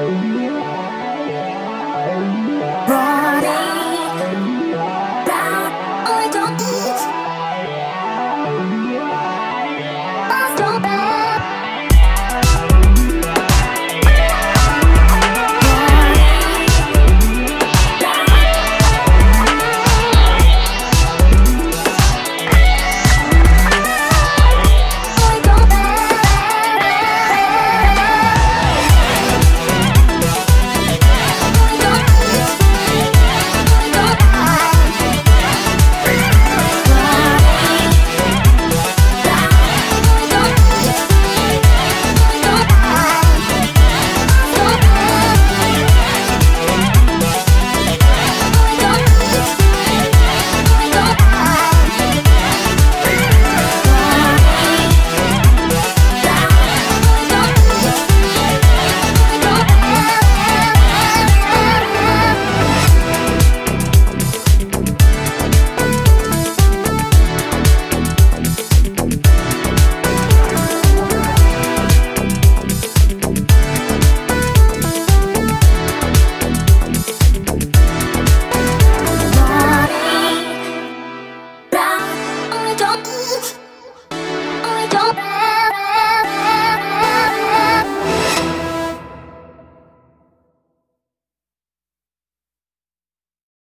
Oh, yeah.